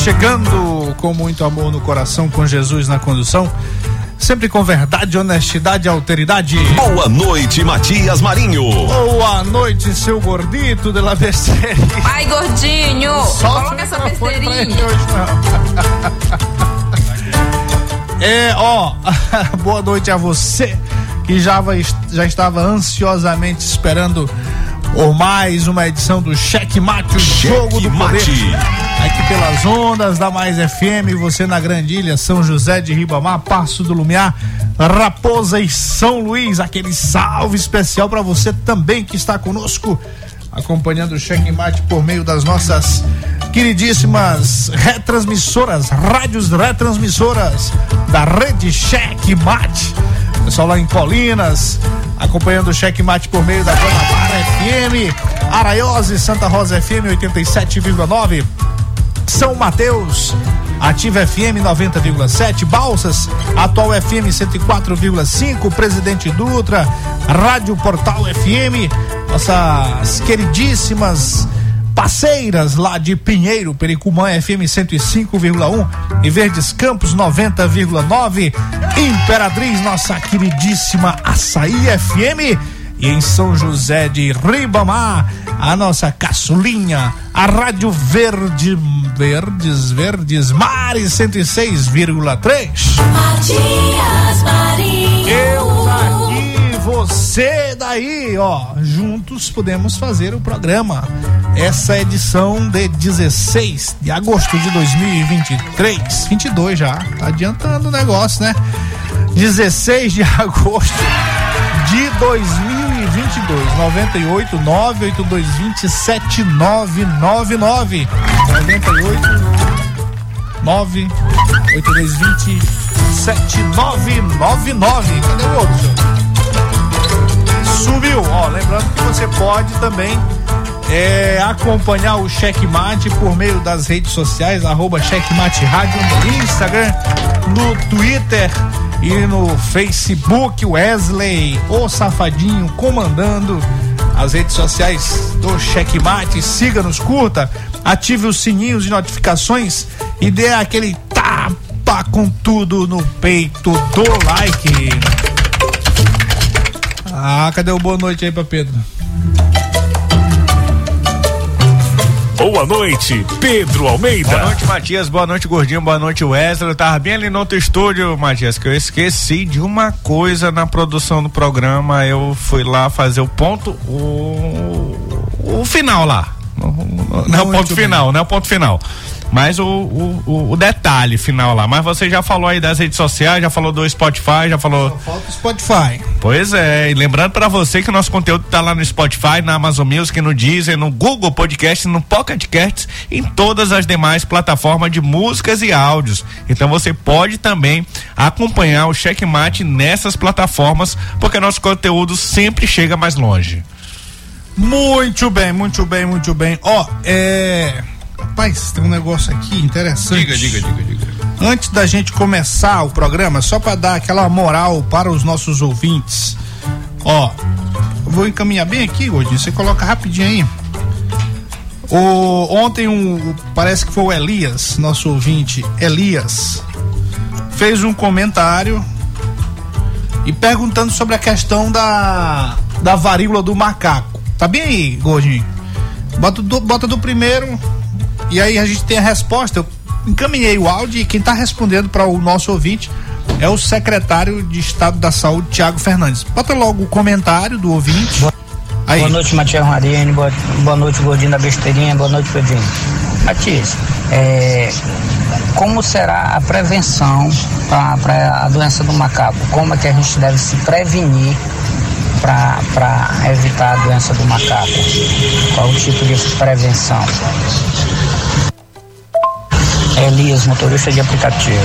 Chegando com muito amor no coração, com Jesus na condução. Sempre com verdade, honestidade e alteridade. Boa noite, Matias Marinho. Boa noite, seu gordito de la besteira. Ai, gordinho, Só coloca essa besteirinha. é, ó, boa noite a você que já, já estava ansiosamente esperando por mais uma edição do Cheque Mate, o Cheque jogo do Mate. poder aqui pelas ondas da Mais FM, você na Grandilha, São José de Ribamar, Passo do Lumiar, Raposa e São Luís. Aquele salve especial para você também que está conosco, acompanhando o Cheque Mate por meio das nossas queridíssimas retransmissoras, rádios retransmissoras da rede Cheque Mate. Pessoal lá em Colinas, acompanhando o Cheque Mate por meio da Guanabara FM, Araiose, Santa Rosa FM 87,9. São Mateus, Ativa FM 90,7, Balsas, Atual FM 104,5, Presidente Dutra, Rádio Portal FM, nossas queridíssimas parceiras lá de Pinheiro, Pericumã FM 105,1 e Verdes Campos 90,9, Imperatriz, nossa queridíssima Açaí FM e em São José de Ribamar, a nossa caçulinha, a Rádio Verde, Verdes, Verdes, Mares 106,3. Matias Marinho. Eu daqui, você daí, ó, juntos podemos fazer o programa. Essa edição de 16 de agosto de 2023, 22 já, tá adiantando o negócio, né? 16 de agosto de 2022. 98 98220 7999. 98 98220 7999. Cadê o outro? Subiu, ó. Lembrando que você pode também é, acompanhar o Checkmate por meio das redes sociais, arroba Checkmate Rádio no Instagram, no Twitter e no Facebook, Wesley, o Safadinho, comandando as redes sociais do Checkmate. Siga-nos, curta, ative os sininhos de notificações e dê aquele tapa com tudo no peito do like. Ah, cadê o boa noite aí pra Pedro? Boa noite, Pedro Almeida. Boa noite, Matias. Boa noite, Gordinho. Boa noite, Wesley. Eu tava bem ali no outro estúdio, Matias, que eu esqueci de uma coisa na produção do programa. Eu fui lá fazer o ponto, o, o final lá. Não, não, não é o ponto final, não é o ponto final. Mas o, o, o, detalhe final lá. Mas você já falou aí das redes sociais, já falou do Spotify, já falou. Só falta o Spotify. Pois é, e lembrando para você que nosso conteúdo tá lá no Spotify, na Amazon Music, no Deezer, no Google Podcast, no Pocket Casts, em todas as demais plataformas de músicas e áudios. Então você pode também acompanhar o Checkmate nessas plataformas, porque nosso conteúdo sempre chega mais longe. Muito bem, muito bem, muito bem. Ó, é. Rapaz, tem um negócio aqui interessante. Diga, diga, diga, diga. Antes da gente começar o programa, só para dar aquela moral para os nossos ouvintes. Ó, eu vou encaminhar bem aqui, Gordinho. Você coloca rapidinho aí. O, ontem um, parece que foi o Elias, nosso ouvinte, Elias, fez um comentário e perguntando sobre a questão da, da varíola do macaco. Tá bem aí, Gordinho? Bota do, bota do primeiro E aí a gente tem a resposta. Eu encaminhei o áudio e quem está respondendo para o nosso ouvinte é o secretário de Estado da Saúde, Tiago Fernandes. Bota logo o comentário do ouvinte. Aí. Boa noite, Matias Marini. Boa, boa noite, Gordinho da Besteirinha. Boa noite, Pedrinho. Matias, é, como será a prevenção para a doença do macaco? Como é que a gente deve se prevenir para evitar a doença do macaco? Qual o tipo de prevenção? Elias, motorista de aplicativo.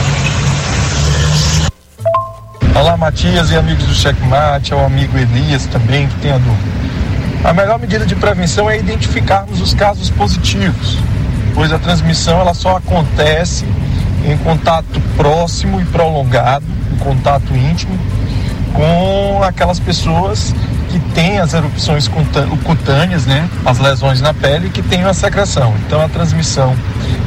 Olá, Matias e amigos do Checkmate, ao amigo Elias também, que tem a dúvida. A melhor medida de prevenção é identificarmos os casos positivos, pois a transmissão ela só acontece em contato próximo e prolongado, em contato íntimo, com aquelas pessoas que têm as erupções cutâneas, né, as lesões na pele, que têm a secreção. Então a transmissão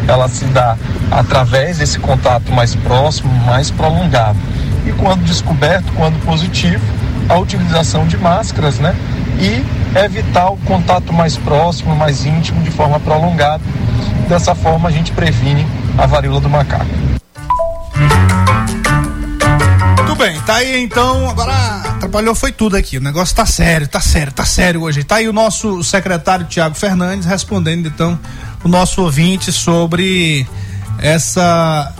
ela se dá através desse contato mais próximo, mais prolongado. E quando descoberto, quando positivo, a utilização de máscaras, né, e evitar o contato mais próximo, mais íntimo, de forma prolongada. Dessa forma a gente previne a varíola do macaco. Muito bem, tá aí então. Agora atrapalhou foi tudo aqui. O negócio tá sério, tá sério, tá sério hoje. Tá aí o nosso secretário Tiago Fernandes respondendo então o nosso ouvinte sobre essa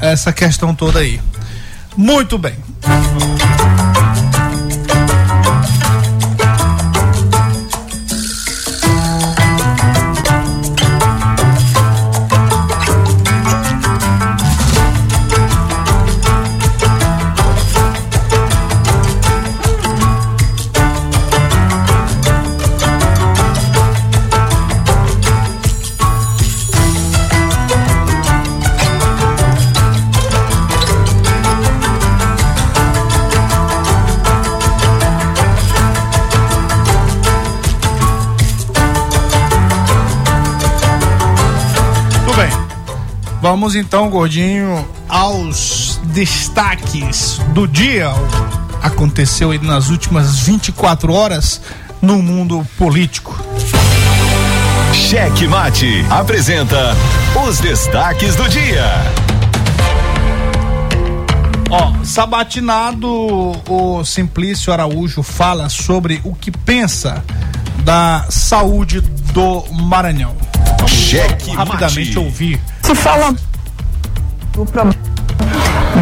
essa questão toda aí. Muito bem. Vamos então, gordinho, aos destaques do dia. Aconteceu aí nas últimas 24 horas no mundo político. Cheque Mate apresenta os destaques do dia. Ó, sabatinado, o Simplício Araújo fala sobre o que pensa da saúde do Maranhão. Cheque rapidamente mate. ouvir. Se fala do problema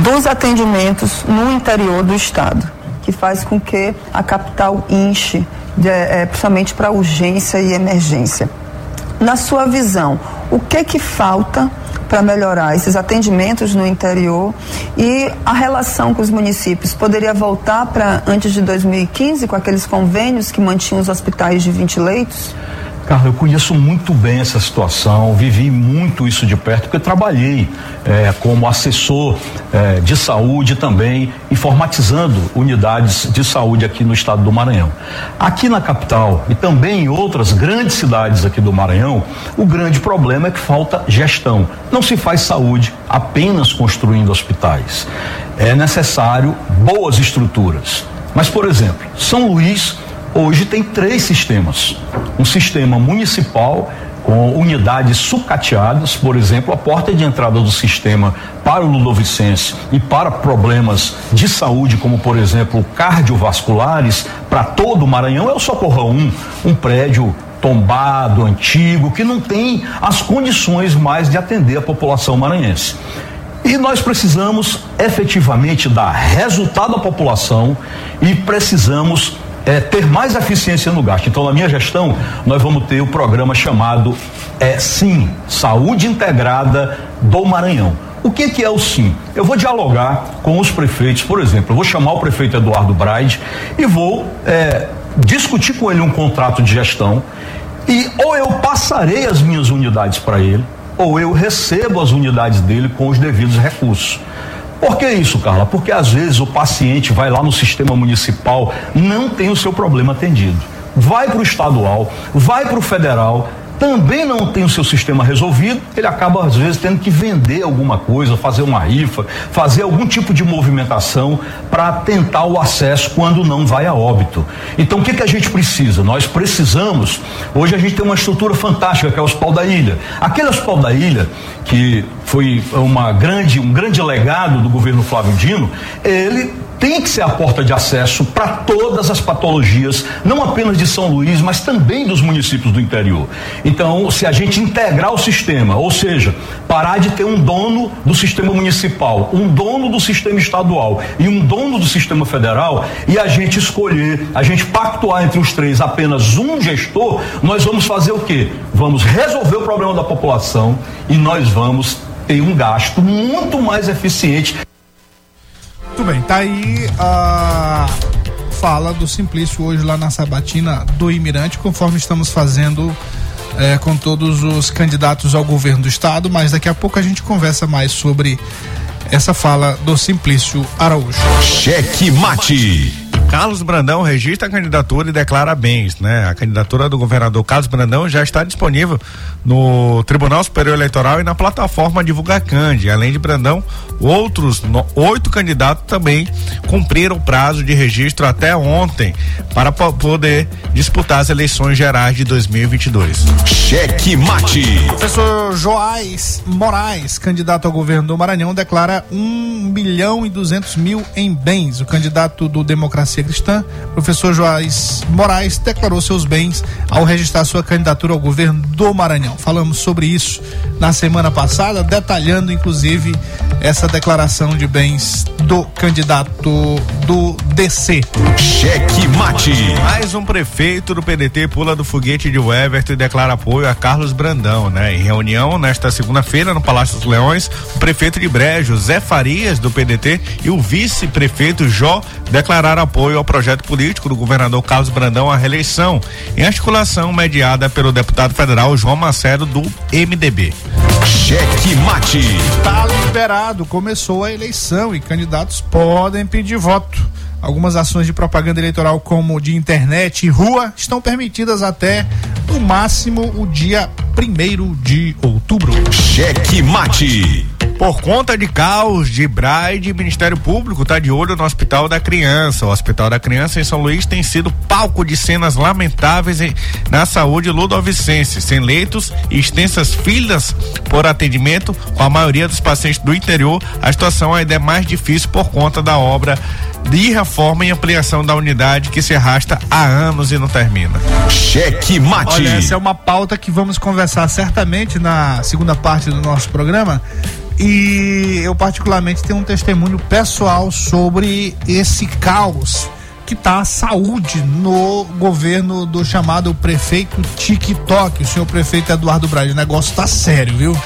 dos atendimentos no interior do estado, que faz com que a capital inche, de, é, principalmente para urgência e emergência. Na sua visão, o que que falta para melhorar esses atendimentos no interior e a relação com os municípios poderia voltar para antes de 2015 com aqueles convênios que mantinham os hospitais de 20 leitos? Carla, eu conheço muito bem essa situação, vivi muito isso de perto, porque trabalhei é, como assessor é, de saúde também, informatizando unidades de saúde aqui no estado do Maranhão. Aqui na capital e também em outras grandes cidades aqui do Maranhão, o grande problema é que falta gestão. Não se faz saúde apenas construindo hospitais. É necessário boas estruturas. Mas, por exemplo, São Luís hoje tem três sistemas: um sistema municipal com unidades sucateadas, por exemplo, a porta de entrada do sistema para o Ludovicense e para problemas de saúde, como por exemplo cardiovasculares, para todo o Maranhão é o Socorrão 1, um prédio tombado, antigo, que não tem as condições mais de atender a população maranhense. E nós precisamos efetivamente dar resultado à população e precisamos é, ter mais eficiência no gasto. Então, na minha gestão, nós vamos ter o programa chamado é, SIM Saúde Integrada do Maranhão. O que, que é o SIM? Eu vou dialogar com os prefeitos, por exemplo, eu vou chamar o prefeito Eduardo Braide e vou é, discutir com ele um contrato de gestão e ou eu passarei as minhas unidades para ele, ou eu recebo as unidades dele com os devidos recursos. Por que isso, Carla? Porque às vezes o paciente vai lá no sistema municipal, não tem o seu problema atendido. Vai para o estadual, vai para o federal, também não tem o seu sistema resolvido, ele acaba às vezes tendo que vender alguma coisa, fazer uma rifa, fazer algum tipo de movimentação para tentar o acesso quando não vai a óbito. Então o que, que a gente precisa? Nós precisamos, hoje a gente tem uma estrutura fantástica que é o Hospital da Ilha. Aquele Hospital da Ilha, que foi uma grande, um grande legado do governo Flávio Dino, ele tem que ser a porta de acesso para todas as patologias, não apenas de São Luís, mas também dos municípios do interior. Então, se a gente integrar o sistema, ou seja, parar de ter um dono do sistema municipal, um dono do sistema estadual e um dono do sistema federal, e a gente escolher, a gente pactuar entre os três apenas um gestor, nós vamos fazer o quê? Vamos resolver o problema da população e nós vamos ter um gasto muito mais eficiente muito bem, tá aí a fala do Simplício hoje lá na sabatina do Imirante, conforme estamos fazendo é, com todos os candidatos ao governo do estado, mas daqui a pouco a gente conversa mais sobre essa fala do Simplício Araújo. Cheque mate. Carlos Brandão registra a candidatura e declara bens, né? A candidatura do governador Carlos Brandão já está disponível no Tribunal Superior Eleitoral e na plataforma Divulgar Cande. Além de Brandão, outros no, oito candidatos também cumpriram o prazo de registro até ontem para poder disputar as eleições gerais de 2022. Cheque mate. Professor Joás Moraes, candidato ao governo do Maranhão, declara um milhão e duzentos mil em bens. O candidato do Democracia Cristã, professor Joás Moraes, declarou seus bens ao registrar sua candidatura ao governo do Maranhão. Falamos sobre isso na semana passada, detalhando inclusive essa declaração de bens do candidato do DC. Cheque mate. Mais um prefeito do PDT pula do foguete de Everton e declara apoio a Carlos Brandão, né? Em reunião nesta segunda-feira no Palácio dos Leões, o prefeito de Brejo, Zé Farias, do PDT, e o vice-prefeito Jó declararam apoio apoio ao projeto político do governador Carlos Brandão à reeleição, em articulação mediada pelo deputado federal João Macedo do MDB. Cheque mate. Tá liberado, começou a eleição e candidatos podem pedir voto. Algumas ações de propaganda eleitoral, como de internet e rua, estão permitidas até no máximo o dia primeiro de outubro. Cheque mate. Por conta de caos de Braide, o Ministério Público está de olho no Hospital da Criança. O Hospital da Criança em São Luís tem sido palco de cenas lamentáveis em, na saúde ludovicense, sem leitos e extensas filas por atendimento, com a maioria dos pacientes do interior. A situação ainda é mais difícil por conta da obra de reforma e ampliação da unidade que se arrasta há anos e não termina. Cheque mate. Olha, essa é uma pauta que vamos conversar certamente na segunda parte do nosso programa. E eu particularmente tenho um testemunho pessoal sobre esse caos que tá a saúde no governo do chamado prefeito TikTok, o senhor prefeito Eduardo Braga. O negócio tá sério, viu?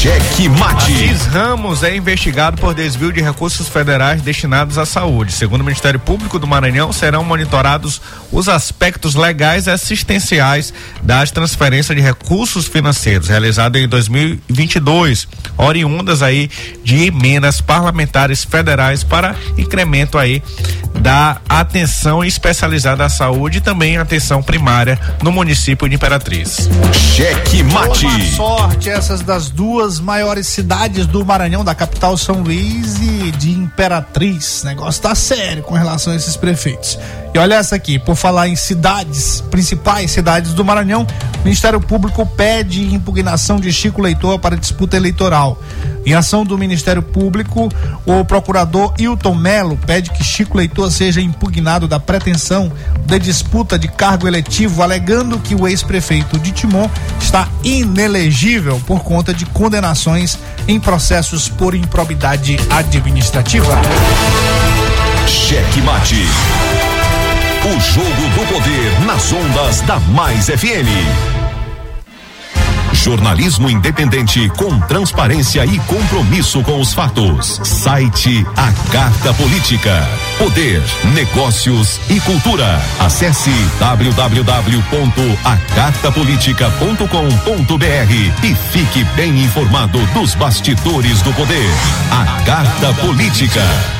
Cheque mate. Assis Ramos é investigado por desvio de recursos federais destinados à saúde. Segundo o Ministério Público do Maranhão, serão monitorados os aspectos legais e assistenciais das transferências de recursos financeiros realizadas em 2022, oriundas aí de emendas parlamentares federais para incremento aí da atenção especializada à saúde e também atenção primária no município de Imperatriz. Cheque mate. Boa sorte essas das duas maiores cidades do Maranhão, da capital São Luís e de Imperatriz. O negócio tá sério com relação a esses prefeitos. E olha essa aqui, por falar em cidades, principais cidades do Maranhão, o Ministério Público pede impugnação de Chico Leitor para disputa eleitoral. Em ação do Ministério Público, o procurador Hilton Melo pede que Chico Leitor seja impugnado da pretensão de disputa de cargo eletivo, alegando que o ex-prefeito de Timon está inelegível por conta de condenações em processos por improbidade administrativa. Cheque mate. O jogo do poder nas ondas da Mais FM. Jornalismo independente com transparência e compromisso com os fatos. Site A Carta Política. Poder, negócios e cultura. Acesse www.acartapolitica.com.br e fique bem informado dos bastidores do poder. A Carta Política.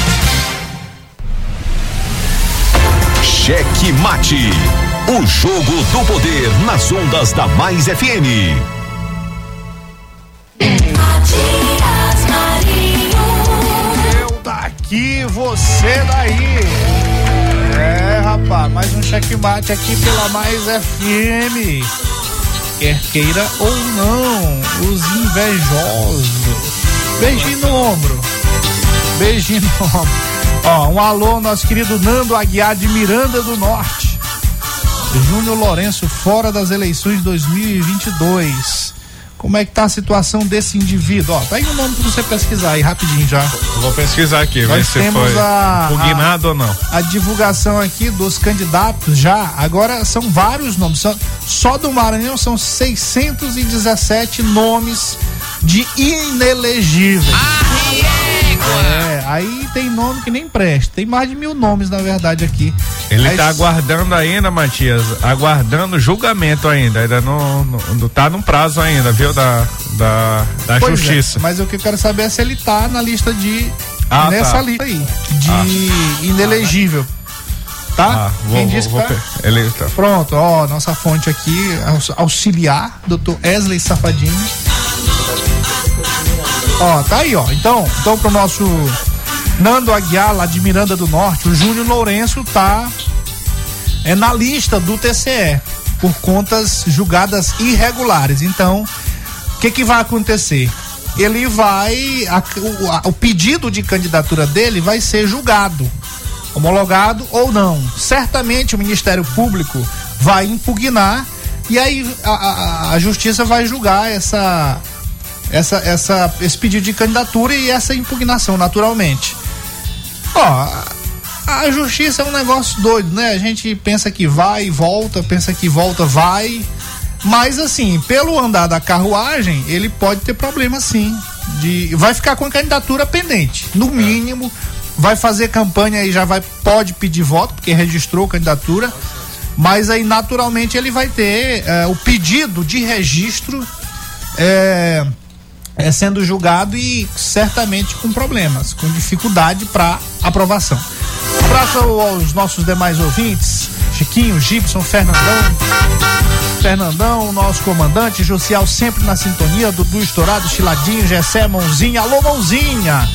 Cheque Mate. O jogo do poder nas ondas da Mais FM. Matias Marinho. Eu daqui, você daí. É, rapaz, mais um checkmate aqui pela Mais FM. Quer queira ou não, os invejosos. Beijinho no ombro. Beijinho no ombro. Ó, um alô, nosso querido Nando Aguiar de Miranda do Norte. Júnior Lourenço fora das eleições 2022. Como é que tá a situação desse indivíduo? Ó, tá aí o nome pra você pesquisar aí rapidinho já. Vou pesquisar aqui, ver Nós se temos foi a- pugnado ou não. a divulgação aqui dos candidatos já. Agora são vários nomes. Só, só do Maranhão são 617 nomes de inelegíveis. É, aí tem nome que nem presta. Tem mais de mil nomes, na verdade, aqui. Ele Aí tá aguardando ainda, Matias, aguardando julgamento ainda, ainda não, tá no prazo ainda, viu, da, da, da Pois é, justiça. mas o que eu quero saber é se ele tá na lista de. Ah, nessa tá. lista aí. De inelegível. Tá? Ah, vou, Quem vou, disse que vou tá? pe- ele tá. Pronto, ó, nossa fonte aqui, aux- auxiliar, Dr. Wesley Safadinho. Ó, tá aí, ó. Então, então pro nosso Nando Aguiar, lá de Miranda do Norte, o Júnior Lourenço tá é na lista do TCE por contas julgadas irregulares. Então, o que que vai acontecer? Ele vai a- o, a- o pedido de candidatura dele vai ser julgado, homologado ou não. Certamente o Ministério Público vai impugnar e aí a, a- a justiça vai julgar essa essa, essa, esse pedido de candidatura e essa impugnação, naturalmente. Ó, a- justiça é um negócio doido, né? A gente pensa que vai e volta, pensa que volta, vai. Mas assim, pelo andar da carruagem, ele pode ter problema sim. De, vai ficar com a candidatura pendente. No mínimo, vai fazer campanha e já vai, pode pedir voto, porque registrou candidatura. Mas aí, naturalmente, ele vai ter eh, o pedido de registro é, é, sendo julgado e certamente com problemas, com dificuldade para aprovação. Abraço aos nossos demais ouvintes, Chiquinho, Gibson, Fernandão, Fernandão, nosso comandante, Josial sempre na sintonia, Dudu Estourado, Chiladinho, Gessé, Mãozinha, alô Mãozinha,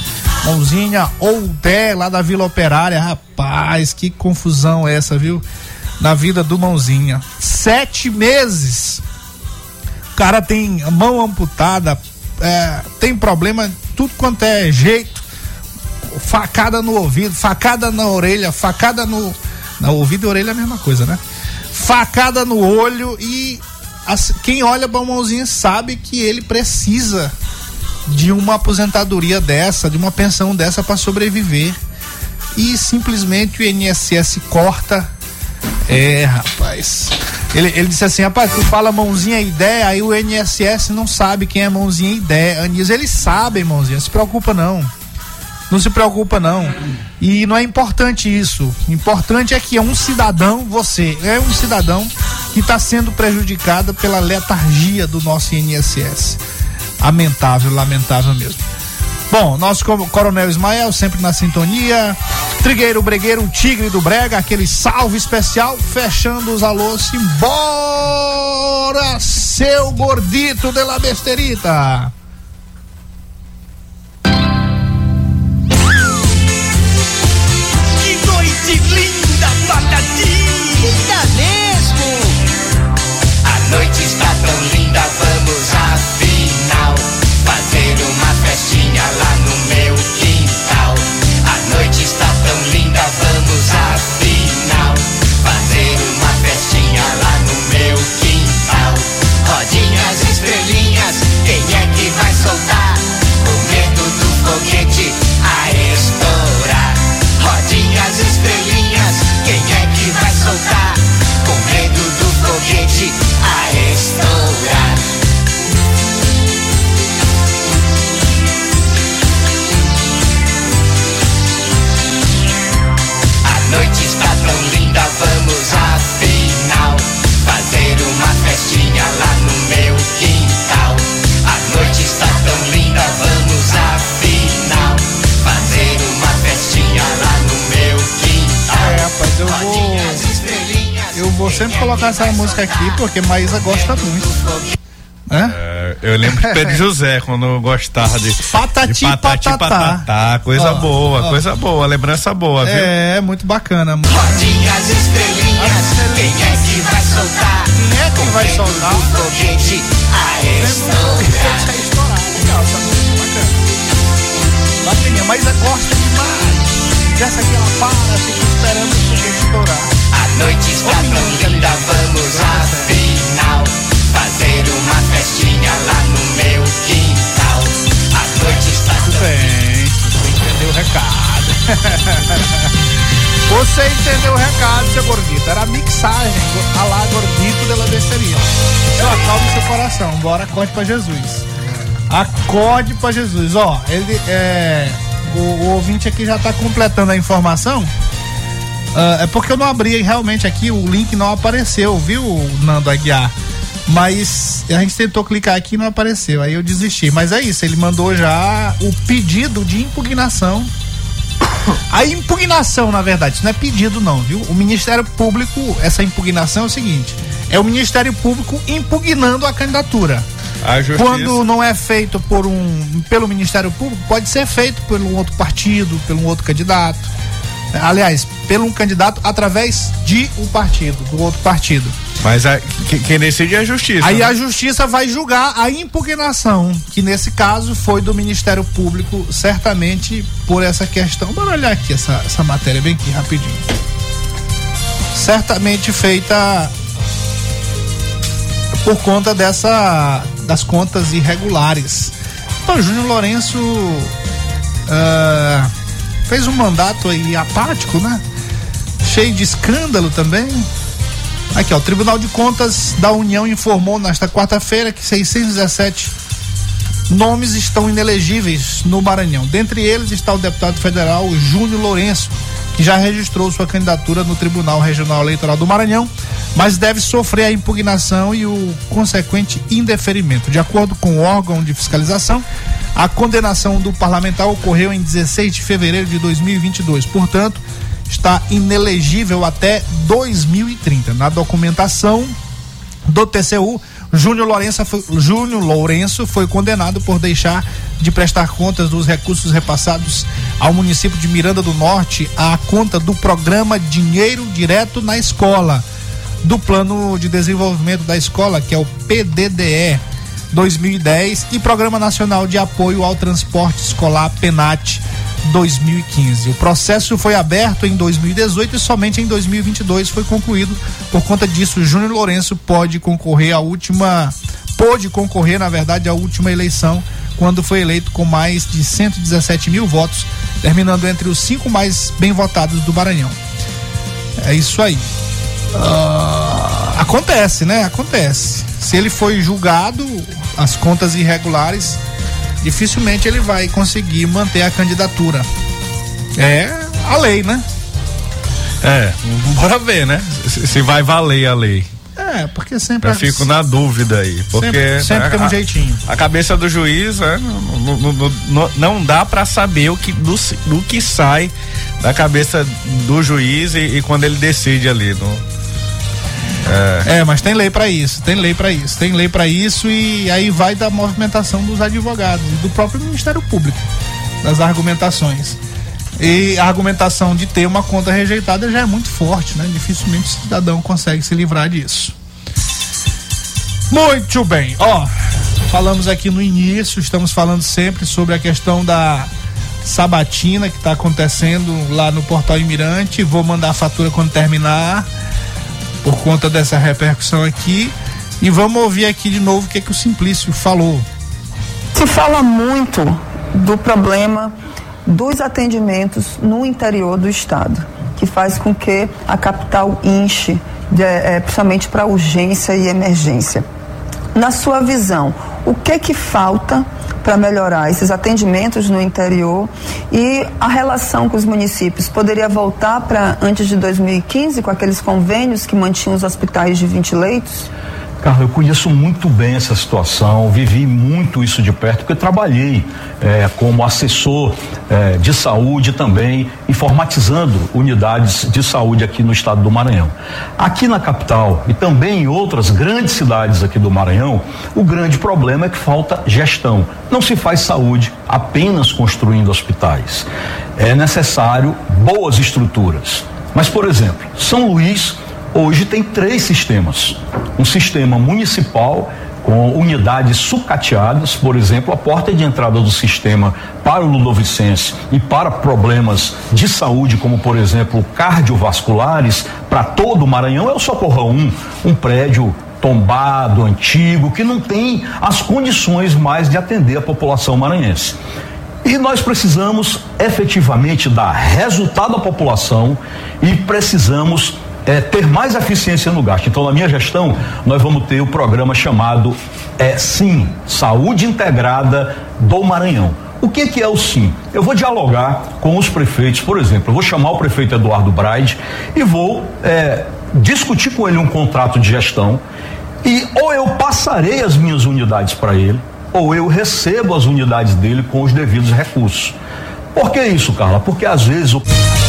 Mãozinha ou Té, lá da Vila Operária, rapaz, que confusão essa, viu? Na vida do Mãozinha. Sete meses o cara tem mão amputada, é, tem problema, tudo quanto é jeito, facada no ouvido, facada na orelha, facada no. Na ouvido e orelha é a mesma coisa, né? Facada no olho e as- quem olha pra mãozinha sabe que ele precisa de uma aposentadoria dessa, de uma pensão dessa para sobreviver. E simplesmente o INSS corta. É, rapaz. Ele, ele disse assim, rapaz, tu fala mãozinha ideia, aí o INSS não sabe quem é mãozinha ideia. Anísio, eles sabem, mãozinha, se preocupa não. Não se preocupa não. E não é importante isso. Importante é que é um cidadão, você, é um cidadão que está sendo prejudicado pela letargia do nosso INSS. Lamentável, lamentável mesmo. Bom, nosso co- Coronel Ismael sempre na sintonia. Trigueiro Bregueiro, Tigre do Brega, aquele salve especial, fechando os alôs. Embora, seu gordito de la besterita. Colocar essa música aqui porque Maísa gosta muito. É? É, eu lembro de Pedro José quando eu gostava de Patati de patati patatá. patatá, coisa Ó, boa, ó. coisa boa, lembrança boa, viu? É, muito bacana. Rodinhas estrelinhas, quem é que vai soltar? Quem é que vai soltar? O foguete a estourar. Bacaninha, mas ela gosta demais. Dessa aqui ela para, fica esperando o foguete estourar. Noite está tão linda, vamos afinal fazer uma festinha lá no meu quintal. A noite está Tudo bem, você entendeu o recado. Você entendeu o recado, seu gordito. Era a mixagem, a lá gordito dela besteria. Só acalme seu coração, bora, acorde pra Jesus. Acorde pra Jesus. Ó, ele é. O, o ouvinte aqui já tá completando a informação. Ah, é porque eu não abri realmente aqui, o link não apareceu, viu, Nando Aguiar? Mas a gente tentou clicar aqui e não apareceu. Aí eu desisti. Mas é isso, ele mandou já o pedido de impugnação. A impugnação, na verdade, isso não é pedido, não, viu? O Ministério Público, essa impugnação é o seguinte: é o Ministério Público impugnando a candidatura. Justiça. Quando não é feito por um, pelo Ministério Público, pode ser feito por um outro partido, pelo um outro candidato. Aliás, pelo um candidato através de um partido, do outro partido. Mas a, que- quem decide é a justiça. Aí né? a justiça vai julgar a impugnação, que nesse caso foi do Ministério Público, certamente por essa questão. Bora olhar aqui essa, essa matéria bem aqui rapidinho. Certamente feita por conta dessa das contas irregulares. Então, Júnior Lourenço ah, fez um mandato aí apático, né? Cheio de escândalo também. Aqui, ó, o Tribunal de Contas da União informou nesta quarta-feira que 617 nomes estão inelegíveis no Maranhão. Dentre eles está o deputado federal Júnior Lourenço, que já registrou sua candidatura no Tribunal Regional Eleitoral do Maranhão, mas deve sofrer a impugnação e o consequente indeferimento. De acordo com o órgão de fiscalização, a condenação do parlamentar ocorreu em 16 de fevereiro de 2022. Portanto, está inelegível até 2030. Na documentação do TCU, Júnior Lourenço foi, Júnior Lourenço foi condenado por deixar de prestar contas dos recursos repassados ao município de Miranda do Norte à conta do programa Dinheiro Direto na Escola, do Plano de Desenvolvimento da Escola, que é o PDDE 2010, e Programa Nacional de Apoio ao Transporte Escolar PENAT 2015. O processo foi aberto em 2018 e somente em 2022 foi concluído. Por conta disso, Júnior Lourenço pode concorrer à última, pôde concorrer, na verdade, à última eleição, quando foi eleito com mais de 117 mil votos, terminando entre os cinco mais bem votados do Maranhão. É isso aí. Ah, acontece, né? Acontece. Se ele foi julgado, as contas irregulares, dificilmente ele vai conseguir manter a candidatura. É a lei, né? É, bora ver, né? Se, se vai valer a lei. É, porque sempre. Eu fico na dúvida aí. Porque Sempre- sempre né, tem um jeitinho. A cabeça do juiz, né, não, não- não- não- dá pra saber o que, do, do que sai da cabeça do juiz e, e quando ele decide ali. No, É, mas tem lei pra isso, tem lei pra isso, tem lei pra isso e aí vai da movimentação dos advogados e do próprio Ministério Público, das argumentações. E a argumentação de ter uma conta rejeitada já é muito forte, né? Dificilmente o cidadão consegue se livrar disso. Muito bem, ó, falamos aqui no início, estamos falando sempre sobre a questão da sabatina que está acontecendo lá no Portal Imirante. Vou mandar a fatura quando terminar por conta dessa repercussão aqui. E vamos ouvir aqui de novo o que, que o Simplício falou. Se fala muito do problema dos atendimentos no interior do estado, que faz com que a capital inche, de, eh, principalmente para urgência e emergência. Na sua visão, o que que falta para melhorar esses atendimentos no interior e a relação com os municípios poderia voltar para antes de 2015 com aqueles convênios que mantinham os hospitais de 20 leitos? Carla, eu conheço muito bem essa situação, vivi muito isso de perto, porque trabalhei eh, como assessor eh, de saúde também, informatizando unidades de saúde aqui no estado do Maranhão. Aqui na capital e também em outras grandes cidades aqui do Maranhão, o grande problema é que falta gestão. Não se faz saúde apenas construindo hospitais. É necessário boas estruturas. Mas, por exemplo, São Luís hoje tem três sistemas: um sistema municipal com unidades sucateadas, por exemplo, a porta de entrada do sistema para o Ludovicense e para problemas de saúde, como por exemplo cardiovasculares, para todo o Maranhão é o Socorrão 1, um prédio tombado, antigo, que não tem as condições mais de atender a população maranhense. E nós precisamos efetivamente dar resultado à população e precisamos é, ter mais eficiência no gasto. Então, na minha gestão, nós vamos ter o programa chamado é, SIM Saúde Integrada do Maranhão. O que, que é o SIM? Eu vou dialogar com os prefeitos, por exemplo, eu vou chamar o prefeito Eduardo Braide e vou é, discutir com ele um contrato de gestão e ou eu passarei as minhas unidades para ele, ou eu recebo as unidades dele com os devidos recursos. Por que isso, Carla? Porque às vezes o.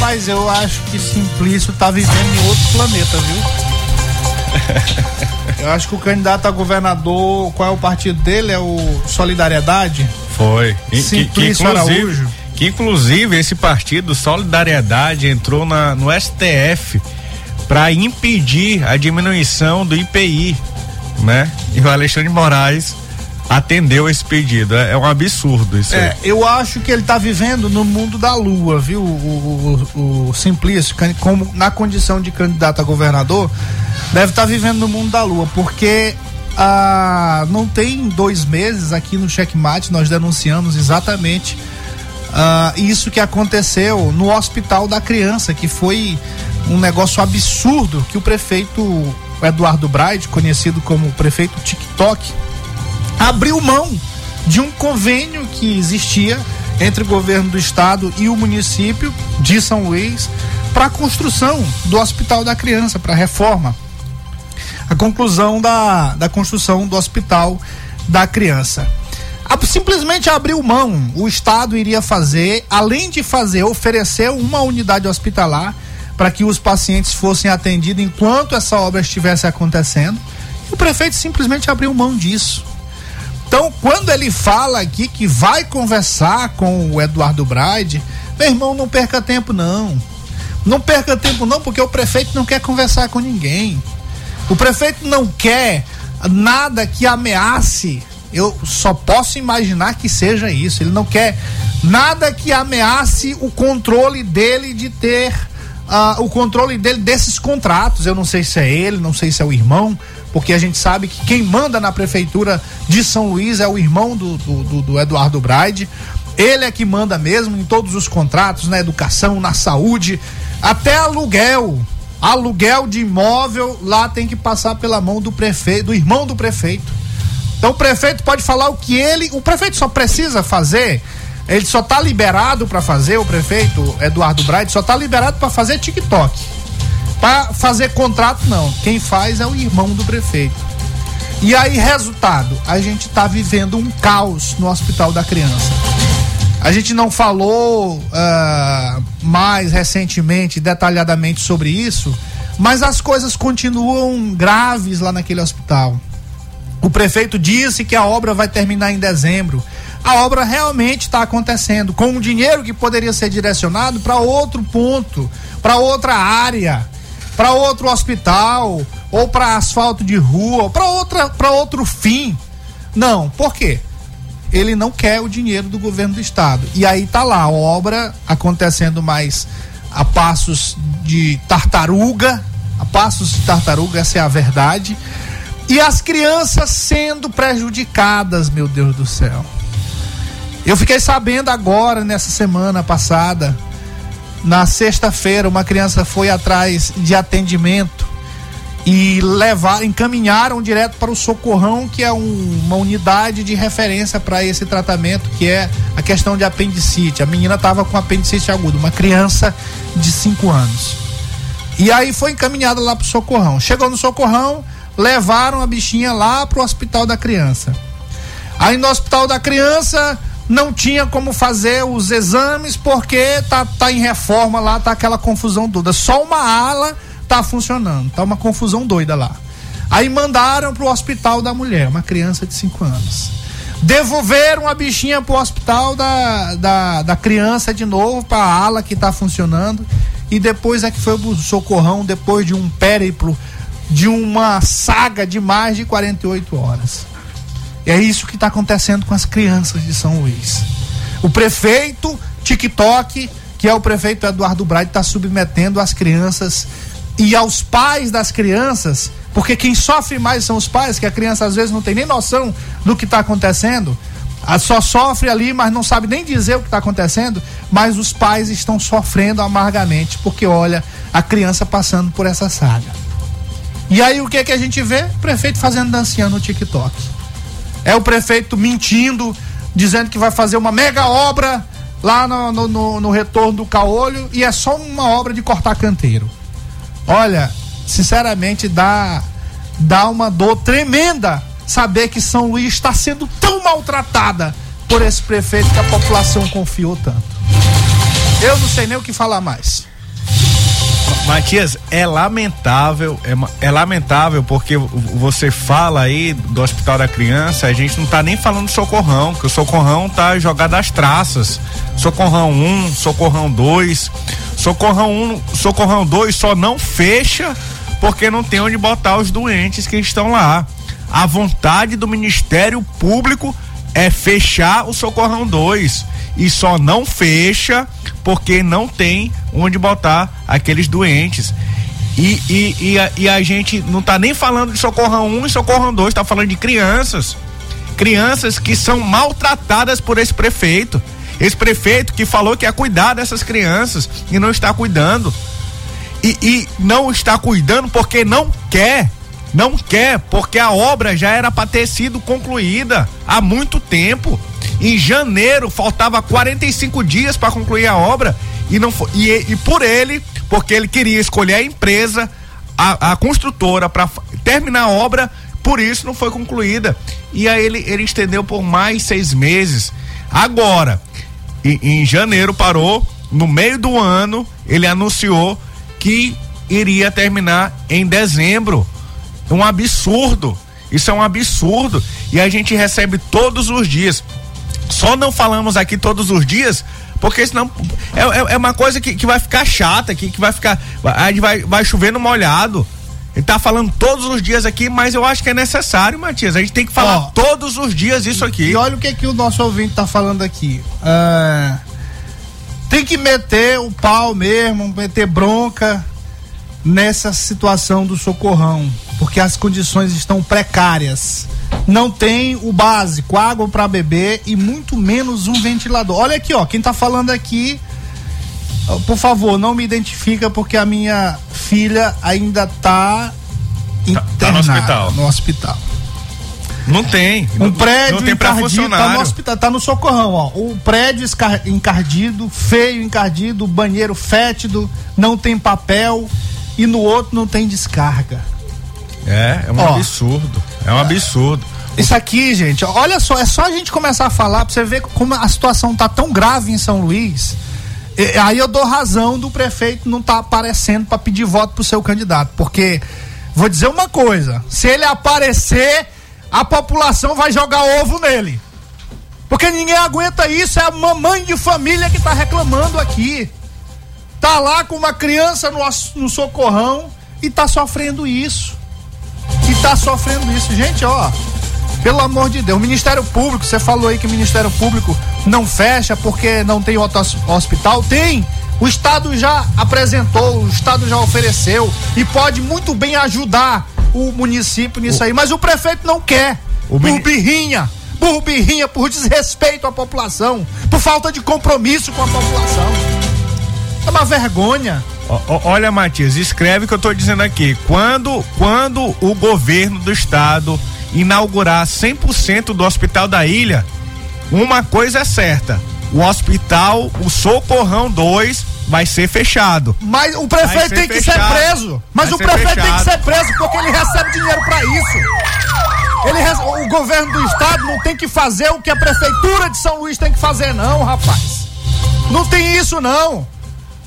Mas eu acho que Simplício tá vivendo em outro planeta, viu? Eu acho que o candidato a governador, qual é o partido dele? É o Solidariedade? Foi. E- Simplício inclusive- Araújo. Que inclusive esse partido Solidariedade entrou na, no STF para impedir a diminuição do IPI, né? E o Alexandre de Moraes atendeu esse pedido. É, é um absurdo isso. É, eu acho que ele tá vivendo no mundo da lua, viu? O, o, o, Simplício, como na condição de candidato a governador, deve estar vivendo no mundo da lua, porque ah, não tem dois meses aqui no Checkmate nós denunciamos exatamente ah, isso que aconteceu no Hospital da Criança, que foi um negócio absurdo que o prefeito Eduardo Braide, conhecido como prefeito TikTok, abriu mão de um convênio que existia entre o governo do estado e o município de São Luís para a construção do Hospital da Criança, para a reforma. A conclusão da, da construção do Hospital da Criança. Simplesmente abriu mão. O Estado iria fazer, além de fazer, oferecer uma unidade hospitalar para que os pacientes fossem atendidos enquanto essa obra estivesse acontecendo. E o prefeito simplesmente abriu mão disso. Então, quando ele fala aqui que vai conversar com o Eduardo Braide, meu irmão, não perca tempo não. Não perca tempo não, porque o prefeito não quer conversar com ninguém. O prefeito não quer nada que ameace. Eu só posso imaginar que seja isso. Ele não quer nada que ameace o controle dele de ter ah, o controle dele desses contratos. Eu não sei se é ele, não sei se é o irmão, porque a gente sabe que quem manda na prefeitura de São Luís é o irmão do, do, do- do Eduardo Braide. Ele é que manda mesmo em todos os contratos, na educação, na saúde, até aluguel. Aluguel de imóvel lá tem que passar pela mão do prefeito, do irmão do prefeito. Então o prefeito pode falar o que ele, o prefeito só precisa fazer, ele só tá liberado para fazer, o prefeito Eduardo Braide só tá liberado para fazer TikTok. Para fazer contrato não, quem faz é o irmão do prefeito. E aí resultado, a gente tá vivendo um caos no Hospital da Criança. A gente não falou ah, mais recentemente, detalhadamente sobre isso, mas as coisas continuam graves lá naquele hospital. O prefeito disse que a obra vai terminar em dezembro. A obra realmente está acontecendo com um dinheiro que poderia ser direcionado para outro ponto, para outra área, para outro hospital, ou para asfalto de rua, para outra, para outro fim. Não, por quê? Ele não quer o dinheiro do governo do estado. E aí tá lá a obra acontecendo mais a passos de tartaruga, a passos de tartaruga, essa é a verdade. E as crianças sendo prejudicadas, meu Deus do céu. Eu fiquei sabendo agora, nessa semana passada, na sexta-feira, uma criança foi atrás de atendimento e levar, encaminharam direto para o Socorrão, que é um- uma unidade de referência para esse tratamento, que é a questão de apendicite. A menina estava com apendicite agudo, uma criança de 5 anos. E aí foi encaminhada lá pro Socorrão. Chegou no Socorrão, levaram a bichinha lá pro hospital da criança. Aí no hospital da criança não tinha como fazer os exames porque tá, tá em reforma lá, tá aquela confusão toda. Só uma ala tá funcionando, tá uma confusão doida lá. Aí mandaram pro hospital da mulher, uma criança de 5 anos. Devolveram a bichinha pro hospital da, da, da criança de novo, pra ala que tá funcionando. E depois é que foi o socorrão, depois de um périplo, de uma saga de mais de 48 horas. É isso que está acontecendo com as crianças de São Luís. O prefeito TikTok, que é o prefeito Eduardo Braide, está submetendo as crianças e aos pais das crianças, porque quem sofre mais são os pais, que a criança às vezes não tem nem noção do que está acontecendo. Só sofre ali, mas não sabe nem dizer o que está acontecendo, mas os pais estão sofrendo amargamente, porque olha a criança passando por essa saga. E aí o que que a gente vê? O prefeito fazendo dancinha no TikTok. É o prefeito mentindo, dizendo que vai fazer uma mega obra lá no, no, no, no retorno do Caolho e é só uma obra de cortar canteiro. Olha, sinceramente dá dá uma dor tremenda saber que São Luís está sendo tão maltratada por esse prefeito que a população confiou tanto. Eu não sei nem o que falar mais. Matias, é lamentável, é, é lamentável porque você fala aí do Hospital da Criança, a gente não tá nem falando do Socorrão, que o Socorrão tá jogado às traças. Socorrão 1, Socorrão 2, Socorrão 1, Socorrão 2 só não fecha porque não tem onde botar os doentes que estão lá. A vontade do Ministério Público é fechar o Socorrão 2 e só não fecha porque não tem onde botar aqueles doentes. E, e, e, a, e a gente não tá nem falando de Socorrão 1 e Socorrão 2, tá falando de crianças. Crianças que são maltratadas por esse prefeito. Esse prefeito que falou que ia cuidar dessas crianças e não está cuidando. E, e não está cuidando porque não quer. Não quer, porque a obra já era para ter sido concluída há muito tempo. Em janeiro faltava 45 dias para concluir a obra e não foi, e, e por ele, porque ele queria escolher a empresa, a, a construtora para terminar a obra, por isso não foi concluída. E aí ele, ele estendeu por mais seis meses. Agora, em, em janeiro parou, no meio do ano ele anunciou que iria terminar em dezembro. É um absurdo. Isso é um absurdo. E a gente recebe todos os dias. Só não falamos aqui todos os dias, porque senão é, é, é uma coisa que, que vai ficar chata, que, que vai ficar. A gente vai, vai chover no molhado. Ele tá falando todos os dias aqui, mas eu acho que é necessário, Matias. A gente tem que falar Ó, todos os dias isso aqui. E olha o que, que o nosso ouvinte tá falando aqui. Ah, tem que meter o pau mesmo, meter bronca nessa situação do socorrão, porque as condições estão precárias. Não tem o básico, água para beber e muito menos um ventilador. Olha aqui, ó, quem tá falando aqui, por favor, não me identifica porque a minha filha ainda tá tá no internada hospital. No hospital. Não tem. Um prédio não tem encardido, tá no hospital, tá no socorrão, ó. O prédio encardido, feio encardido, banheiro fétido, não tem papel e no outro não tem descarga. É, é um Ó. absurdo. É um absurdo. Isso aqui, gente, olha só, é só a gente começar a falar pra você ver como a situação tá tão grave em São Luís. E- aí eu dou razão do prefeito não tá aparecendo pra pedir voto pro seu candidato, porque vou dizer uma coisa, se ele aparecer, a população vai jogar ovo nele. Porque ninguém aguenta isso, é a mamãe de família que tá reclamando aqui. Tá lá com uma criança no, no socorrão e tá sofrendo isso. E tá sofrendo isso. Gente, ó, pelo amor de Deus, o Ministério Público, você falou aí que o Ministério Público não fecha porque não tem outro hos- hospital? Tem. O Estado já apresentou, o Estado já ofereceu e pode muito bem ajudar o município nisso aí, mas o prefeito não quer. O por mini- birrinha, por birrinha, por desrespeito à população, por falta de compromisso com a população. É uma vergonha. Ó, Olha, Matias, escreve o que eu tô dizendo aqui. Quando, quando o governo do estado inaugurar 100% do hospital da ilha, uma coisa é certa: o hospital, o Socorrão 2, vai ser fechado. Mas o prefeito tem que fechado. ser preso. Mas Vai o prefeito tem que fechado. ser preso porque ele recebe dinheiro pra isso. Ele rece- o governo do estado não tem que fazer o que a prefeitura de São Luís tem que fazer, não, rapaz. Não tem isso, não.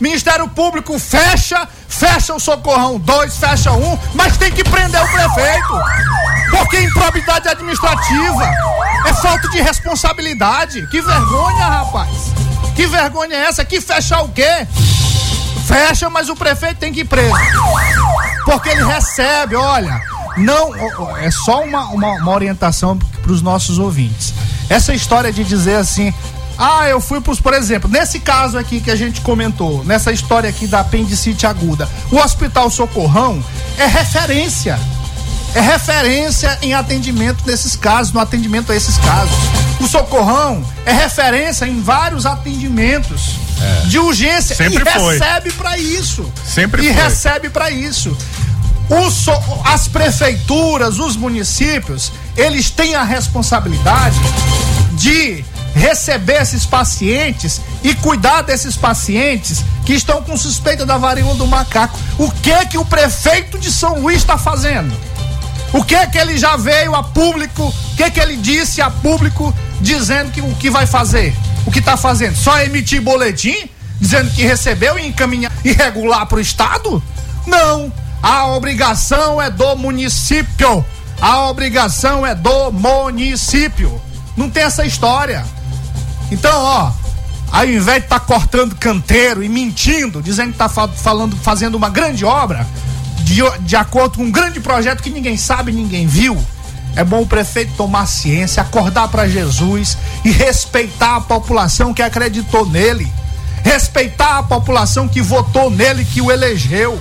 Ministério Público fecha, fecha o Socorrão 2, fecha um, mas tem que prender o prefeito. Porque improbidade administrativa. É falta de responsabilidade. Que vergonha, rapaz. Que vergonha é essa? Que fechar o quê? Fecha, mas o prefeito tem que ir preso. Porque ele recebe, olha, não, é só uma, uma, uma orientação para os nossos ouvintes. Essa história de dizer assim, ah, eu fui pros, por exemplo, nesse caso aqui que a gente comentou, nessa história aqui da apendicite aguda, o Hospital Socorrão é referência. É referência em atendimento desses casos, no atendimento a esses casos. O Socorrão é referência em vários atendimentos de urgência Sempre e foi. recebe para isso. Sempre e foi. recebe para isso. So- as prefeituras, os municípios, eles têm a responsabilidade de receber esses pacientes e cuidar desses pacientes que estão com suspeita da varíola do macaco. O que que o prefeito de São Luís está fazendo? O que que ele já veio a público? O que que ele disse a público dizendo que o que vai fazer? O que está fazendo? Só emitir boletim dizendo que recebeu e encaminhar e regular para o estado? Não. A obrigação é do município. A obrigação é do município. Não tem essa história. Então, ó, ao invés de estar cortando canteiro e mentindo, dizendo que está falando, fazendo uma grande obra, de, de acordo com um grande projeto que ninguém sabe, ninguém viu, é bom o prefeito tomar ciência, acordar para Jesus e respeitar a população que acreditou nele, respeitar a população que votou nele, que o elegeu.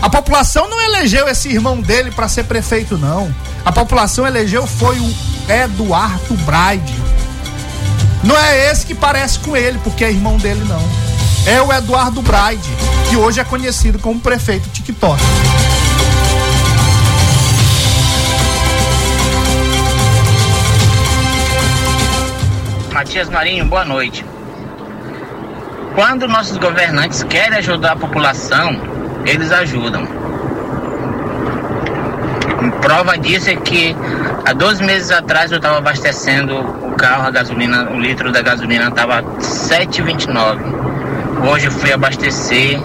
A população não elegeu esse irmão dele para ser prefeito, não. A população elegeu foi o Eduardo Braide. Não é esse que parece com ele, porque é irmão dele, não. É o Eduardo Braide, que hoje é conhecido como prefeito TikTok. Matias Marinho, boa noite. Quando nossos governantes querem ajudar a população, eles ajudam. Prova disso é que há dois meses atrás eu estava abastecendo carro, a gasolina, o litro da gasolina estava 7,29. Hoje eu fui abastecer,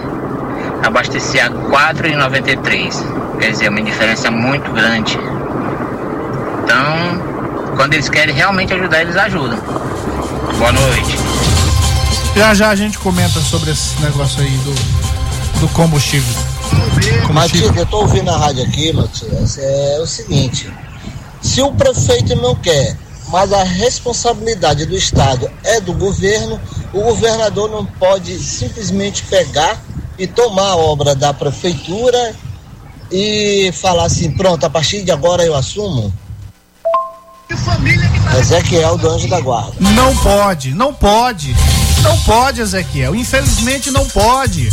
abasteci a 4,93. Quer dizer, é uma diferença muito grande. Então, quando eles querem realmente ajudar, eles ajudam. Boa noite. Já já a gente comenta sobre esse negócio aí do, do combustível. Matias, eu tô ouvindo a rádio aqui, Matias, é o seguinte, se o prefeito não quer, mas a responsabilidade do Estado é do governo, o governador não pode simplesmente pegar e tomar a obra da prefeitura e falar assim, pronto, a partir de agora eu assumo. Ezequiel do Anjo da Guarda. Não pode, não pode. Não pode, Ezequiel. Infelizmente não pode.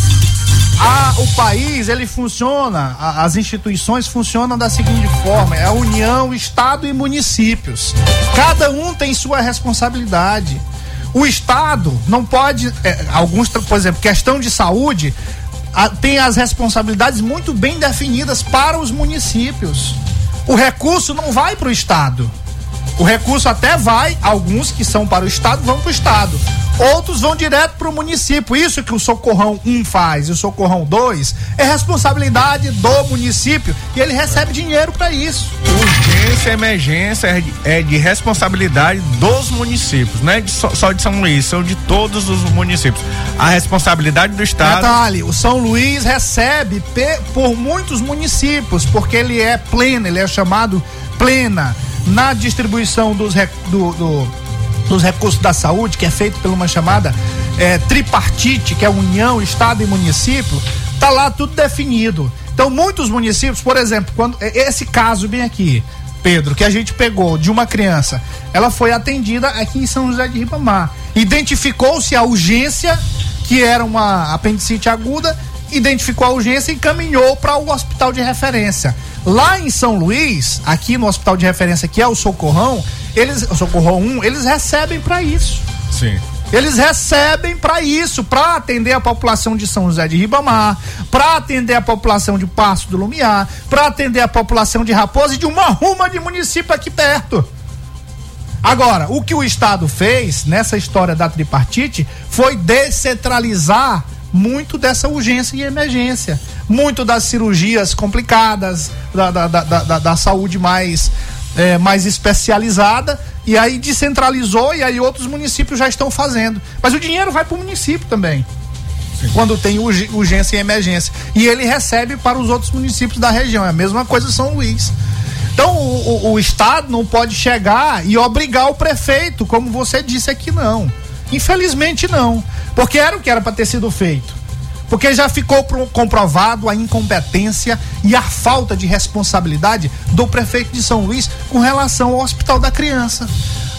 A, o país, ele funciona, a- as instituições funcionam da seguinte forma: é a União, Estado e municípios. Cada um tem sua responsabilidade. O Estado não pode, é, alguns, por exemplo, questão de saúde, a- tem as responsabilidades muito bem definidas para os municípios. O recurso não vai para o Estado. O recurso até vai, alguns que são para o Estado vão para o Estado. Outros vão direto para o município. Isso que o Socorrão 1 faz e o Socorrão 2 é responsabilidade do município e ele recebe dinheiro para isso. Urgência, emergência é de, é de responsabilidade dos municípios, não é de só, só de São Luís, são de todos os municípios. A responsabilidade do Estado. Detalhe, o São Luís recebe por muitos municípios, porque ele é pleno, ele é chamado plena na distribuição dos, rec- do- do- dos recursos da saúde, que é feito por uma chamada eh, tripartite, que é União, Estado e Município, tá lá tudo definido. Então, muitos municípios, por exemplo, quando eh, esse caso bem aqui, Pedro, que a gente pegou de uma criança, ela foi atendida aqui em São José de Ribamar. Identificou-se a urgência, que era uma apendicite aguda, identificou a urgência e encaminhou para o hospital de referência. Lá em São Luís, aqui no hospital de referência, que é o Socorrão, eles, o Socorrão 1, eles recebem para isso. Sim. Eles recebem para isso, para atender a população de São José de Ribamar, para atender a população de Passo do Lumiar, para atender a população de Raposa e de uma ruma de município aqui perto. Agora, o que o Estado fez nessa história da tripartite foi descentralizar muito dessa urgência e emergência. Muito das cirurgias complicadas, da, da, da, da, da saúde mais, é, mais especializada, e aí descentralizou e aí outros municípios já estão fazendo. Mas o dinheiro vai para o município também. Quando tem urg- urgência e emergência. E ele recebe para os outros municípios da região. É a mesma coisa São Luís. Então o, o- o Estado não pode chegar e obrigar o prefeito, como você disse aqui, não. Infelizmente não. Porque era o que era para ter sido feito. Porque já ficou pro- comprovado a incompetência e a falta de responsabilidade do prefeito de São Luís com relação ao Hospital da Criança.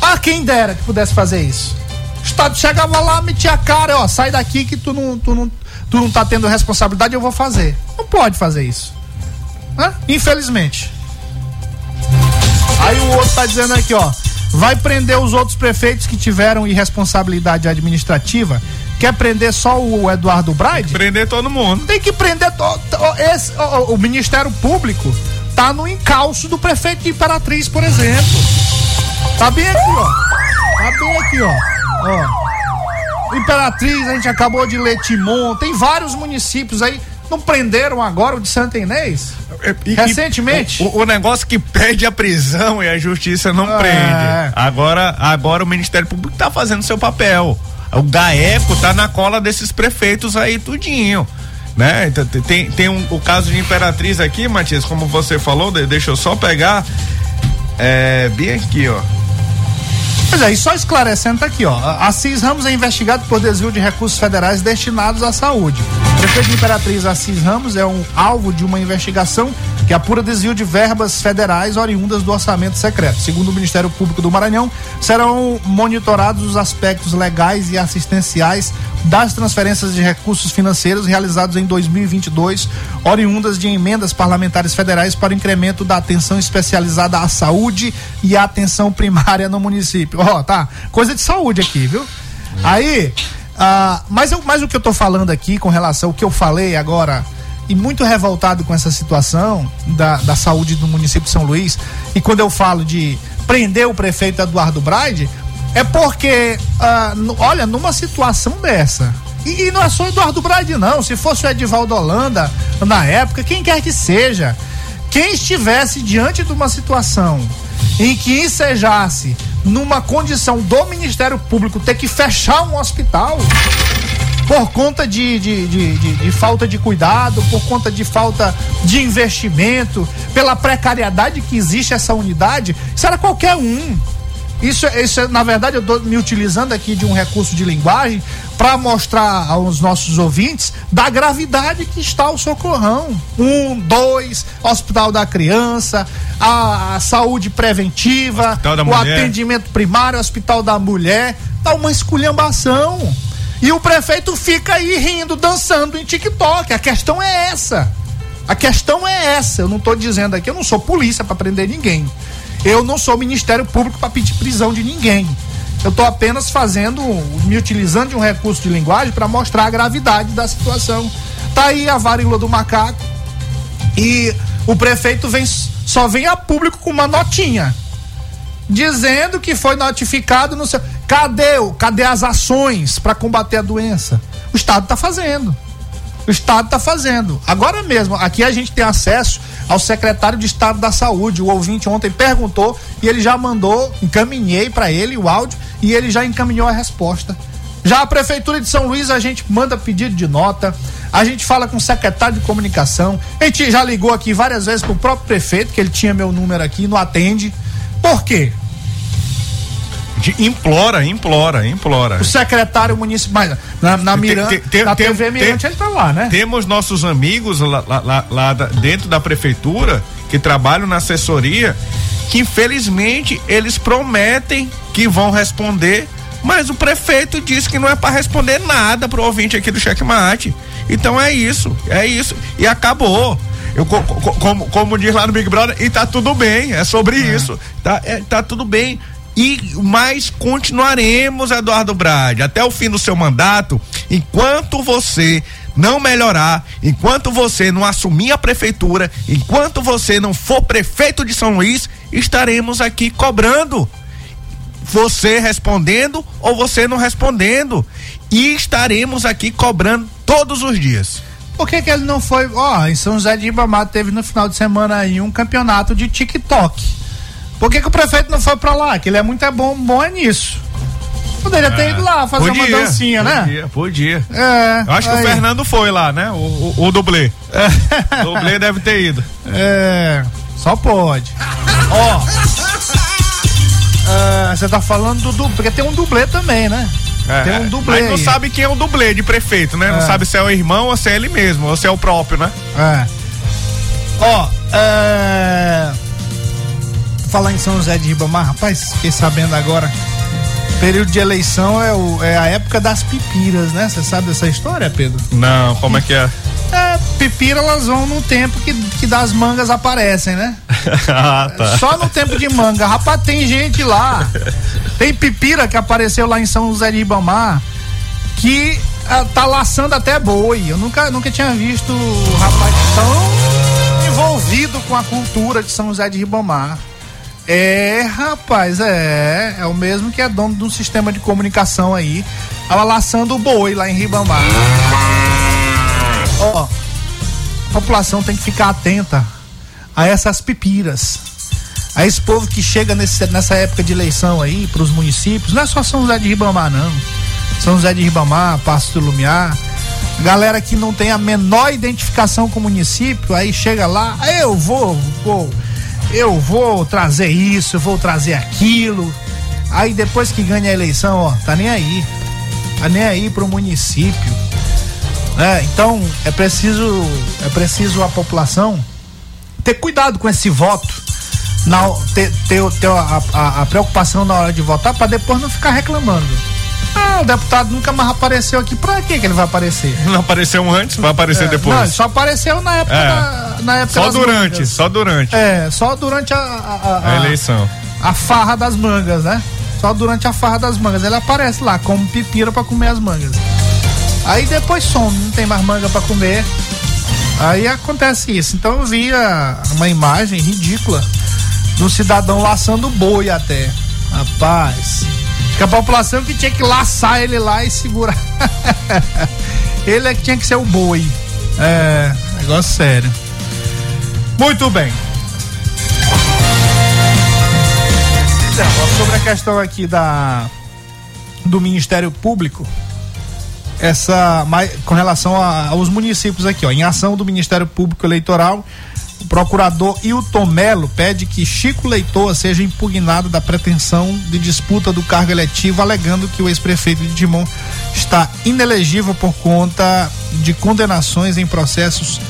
Ah, quem dera que pudesse fazer isso. O Estado chegava lá, metia a cara, ó, sai daqui que tu não, tu não, tu não tá tendo responsabilidade, eu vou fazer. Não pode fazer isso. Infelizmente. Aí o outro tá dizendo aqui, ó. Vai prender os outros prefeitos que tiveram irresponsabilidade administrativa. Quer prender só o Eduardo Braide? Prender todo mundo. Tem que prender to, to- esse, o, o Ministério Público tá no encalço do prefeito de Imperatriz, por exemplo. Tá bem aqui, ó. Tá bem aqui, ó. ó. Imperatriz, a gente acabou de ler Timon, tem vários municípios aí. Não prenderam agora o de Santa Inês? E- Recentemente? O, o- o negócio que pede a prisão e a justiça não É. prende. Agora, agora o Ministério Público tá fazendo seu papel. O GAECO tá na cola desses prefeitos aí, tudinho. Né? Te- Tem, tem um, o caso de Imperatriz aqui, Matias, como você falou, de- deixa eu só pegar. É, bem aqui, ó. Pois é, e só esclarecendo tá aqui, ó. Assis Ramos é investigado por desvio de recursos federais destinados à saúde. O prefeito de Imperatriz Assis Ramos é um alvo de uma investigação que apura desvio de verbas federais oriundas do orçamento secreto. Segundo o Ministério Público do Maranhão, serão monitorados os aspectos legais e assistenciais das transferências de recursos financeiros realizados em 2022, oriundas de emendas parlamentares federais para o incremento da atenção especializada à saúde e à atenção primária no município. Ó, tá? Coisa de saúde aqui, viu? Aí, ah, mas, eu, mas o que eu tô falando aqui com relação ao que eu falei agora, e muito revoltado com essa situação da, da saúde do município de São Luís, e quando eu falo de prender o prefeito Eduardo Braide, é porque, ah, olha, numa situação dessa, e, e não é só Eduardo Braide, não. Se fosse o Edivaldo Holanda na época, quem quer que seja, quem estivesse diante de uma situação em que ensejasse numa condição do Ministério Público ter que fechar um hospital por conta de, de, de, de- falta de cuidado, por conta de falta de investimento, pela precariedade que existe essa unidade, era qualquer um. Isso, é- isso é, na verdade, eu estou me utilizando aqui de um recurso de linguagem para mostrar aos nossos ouvintes da gravidade que está o socorrão. Um, dois, Hospital da Criança, a, a saúde preventiva, o Mulher. atendimento primário, Hospital da Mulher. Tá uma esculhambação. E o prefeito fica aí rindo, dançando em TikTok. A questão é essa. A questão é essa. Eu não estou dizendo aqui, eu não sou polícia para prender ninguém. Eu não sou Ministério Público para pedir prisão de ninguém. Eu estou apenas fazendo, me utilizando de um recurso de linguagem para mostrar a gravidade da situação. Tá aí a varíola do macaco e o prefeito vem, só vem a público com uma notinha dizendo que foi notificado no seu. Cadê, cadê as ações para combater a doença? O Estado está fazendo. O Estado está fazendo. Agora mesmo, aqui a gente tem acesso ao secretário de Estado da Saúde. O ouvinte ontem perguntou e ele já mandou, encaminhei para ele o áudio e ele já encaminhou a resposta. Já a Prefeitura de São Luís, a gente manda pedido de nota, a gente fala com o secretário de comunicação, a gente já ligou aqui várias vezes pro próprio prefeito, que ele tinha meu número aqui, não atende. Por quê? De- implora, implora, implora. O secretário municipal, na, na, Miran, Tem- tem- na tem- TV Mirante ele tá lá, né? Temos nossos amigos lá, lá- lá- dentro da prefeitura que trabalham na assessoria que infelizmente eles prometem que vão responder, mas o prefeito disse que não é para responder nada pro ouvinte aqui do Checkmate. Então é isso, é isso e acabou. Eu, co- co- como, como diz lá no Big Brother, e tá tudo bem, é sobre isso. Tá, é, tá tudo bem. E mais continuaremos, Eduardo Brade, até o fim do seu mandato, enquanto você não melhorar, enquanto você não assumir a prefeitura, enquanto você não for prefeito de São Luís, estaremos aqui cobrando. Você respondendo ou você não respondendo. E estaremos aqui cobrando todos os dias. Por que, que ele não foi? Ó, em São José de Ribamar teve no final de semana aí um campeonato de TikTok. Por que, que o prefeito não foi pra lá? Que ele é muito é bom, bom é nisso. Poderia ter ido lá fazer uma dancinha, né? Podia, podia. É. Eu acho que aí. o Fernando foi lá, né? O, o, o dublê. O dublê deve ter ido. É, só pode. Ó. é, Você tá falando do dublê, porque tem um dublê também, né? É, tem um dublê. Mas não aí. sabe quem é o dublê de prefeito, né? Não É. sabe se é o irmão ou se é ele mesmo, ou se é o próprio, né? É. Ó, é. Falar em São José de Ribamar, rapaz, fiquei sabendo agora. Período de eleição é, o- é a época das pipiras, né? Você sabe dessa história, Pedro? Não, como é que é? É, pipira elas vão no tempo que, que das mangas aparecem, né? ah, tá. Só no tempo de manga. Rapaz, tem gente lá. Tem pipira que apareceu lá em São José de Ribamar que ah, tá laçando até boi. Eu nunca, nunca tinha visto o rapaz tão envolvido com a cultura de São José de Ribamar. É, rapaz, é. É o mesmo que é dono de um sistema de comunicação aí. Tava laçando o boi lá em Ribamar. Ó, a população tem que ficar atenta a essas pipiras. A esse povo que chega nesse- nessa época de eleição aí para os municípios, não é só São José de Ribamar, não. São José de Ribamar, Passo do Lumiar. Galera que não tem a menor identificação com o município, aí chega lá, "Ah, eu vou, vou, eu vou trazer isso, vou trazer aquilo. Aí depois que ganha a eleição, ó, tá nem aí. Tá nem aí pro município. né? então é preciso, é preciso a população ter cuidado com esse voto, na, ter, ter, ter a, a- a preocupação na hora de votar para depois não ficar reclamando. Ah, o deputado nunca mais apareceu aqui, pra que ele vai aparecer? Não apareceu antes, vai aparecer É, depois. Não, só apareceu na época, É. da, na época Só durante, mangas. só durante É, só durante a, a, a- a eleição. a farra das mangas, né? Só durante a farra das mangas. Ele aparece lá como pipira pra comer as mangas. Aí depois some, não tem mais manga pra comer. Aí acontece isso. Então eu vi a- uma imagem ridícula do cidadão laçando boi até. Rapaz. Que a população que tinha que laçar ele lá e segurar. ele é que tinha que ser o boi. É, negócio sério. Muito bem. Sobre a questão aqui da do Ministério Público, essa com relação a- aos municípios aqui, ó, em ação do Ministério Público Eleitoral, o procurador Hilton Melo pede que Chico Leitoa seja impugnado da pretensão de disputa do cargo eletivo, alegando que o ex-prefeito de Dimon está inelegível por conta de condenações em processos